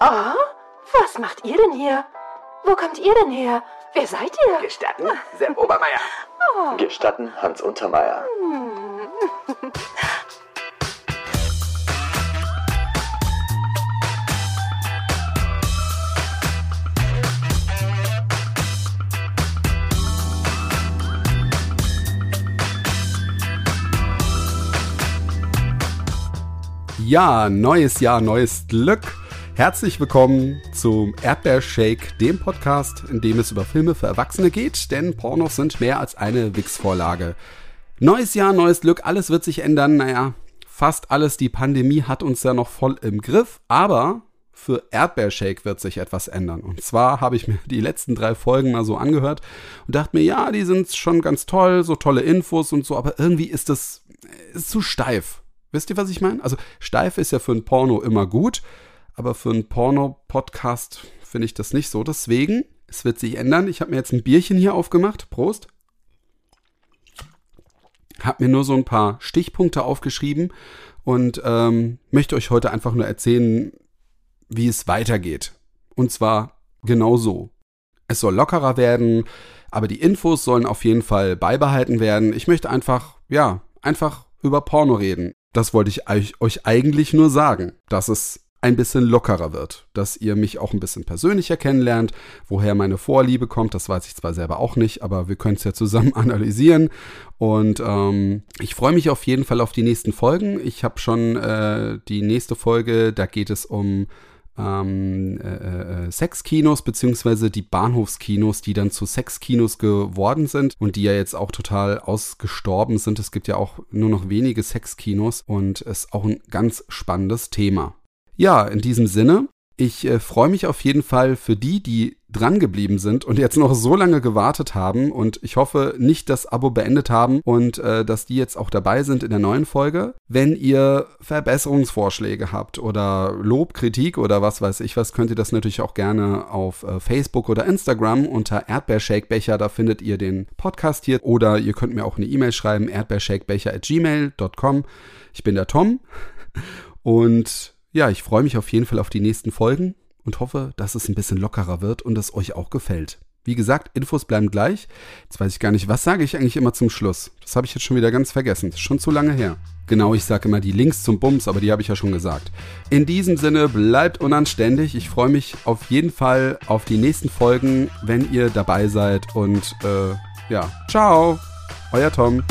Oh, was macht ihr denn hier? Wo kommt ihr denn her? Wer seid ihr? Gestatten, Sepp Obermeier. Gestatten Hans Untermeier. Ja, neues Jahr, neues Glück. Herzlich willkommen zum Erdbeershake, dem Podcast, in dem es über Filme für Erwachsene geht, denn Pornos sind mehr als eine Wix-Vorlage. Neues Jahr, neues Glück, alles wird sich ändern. Naja, fast alles. Die Pandemie hat uns ja noch voll im Griff, aber für Erdbeershake wird sich etwas ändern. Und zwar habe ich mir die letzten drei Folgen mal so angehört und dachte mir, ja, die sind schon ganz toll, so tolle Infos und so, aber irgendwie ist das ist zu steif. Wisst ihr, was ich meine? Also steif ist ja für ein Porno immer gut, aber für einen Porno-Podcast finde ich das nicht so. Deswegen, es wird sich ändern. Ich habe mir jetzt ein Bierchen hier aufgemacht. Prost. Habe mir nur so ein paar Stichpunkte aufgeschrieben und ähm, möchte euch heute einfach nur erzählen, wie es weitergeht. Und zwar genau so. Es soll lockerer werden, aber die Infos sollen auf jeden Fall beibehalten werden. Ich möchte einfach, ja, einfach über Porno reden. Das wollte ich euch eigentlich nur sagen, dass es ein bisschen lockerer wird, dass ihr mich auch ein bisschen persönlicher kennenlernt, woher meine Vorliebe kommt, das weiß ich zwar selber auch nicht, aber wir können es ja zusammen analysieren und ähm, ich freue mich auf jeden Fall auf die nächsten Folgen. Ich habe schon äh, die nächste Folge, da geht es um ähm, äh, äh, Sexkinos beziehungsweise die Bahnhofskinos, die dann zu Sexkinos geworden sind und die ja jetzt auch total ausgestorben sind. Es gibt ja auch nur noch wenige Sexkinos und ist auch ein ganz spannendes Thema. Ja, in diesem Sinne, ich äh, freue mich auf jeden Fall für die, die dran geblieben sind und jetzt noch so lange gewartet haben und ich hoffe nicht das Abo beendet haben und äh, dass die jetzt auch dabei sind in der neuen Folge. Wenn ihr Verbesserungsvorschläge habt oder Lob, Kritik oder was weiß ich was, könnt ihr das natürlich auch gerne auf äh, Facebook oder Instagram unter Erdbeershakebecher, da findet ihr den Podcast hier oder ihr könnt mir auch eine E-Mail schreiben, erdbeershakebecher at gmail.com. Ich bin der Tom und ja, ich freue mich auf jeden Fall auf die nächsten Folgen und hoffe, dass es ein bisschen lockerer wird und es euch auch gefällt. Wie gesagt, Infos bleiben gleich. Jetzt weiß ich gar nicht, was sage ich eigentlich immer zum Schluss? Das habe ich jetzt schon wieder ganz vergessen. Das ist schon zu lange her. Genau, ich sage immer die Links zum Bums, aber die habe ich ja schon gesagt. In diesem Sinne, bleibt unanständig. Ich freue mich auf jeden Fall auf die nächsten Folgen, wenn ihr dabei seid. Und äh, ja, ciao, euer Tom.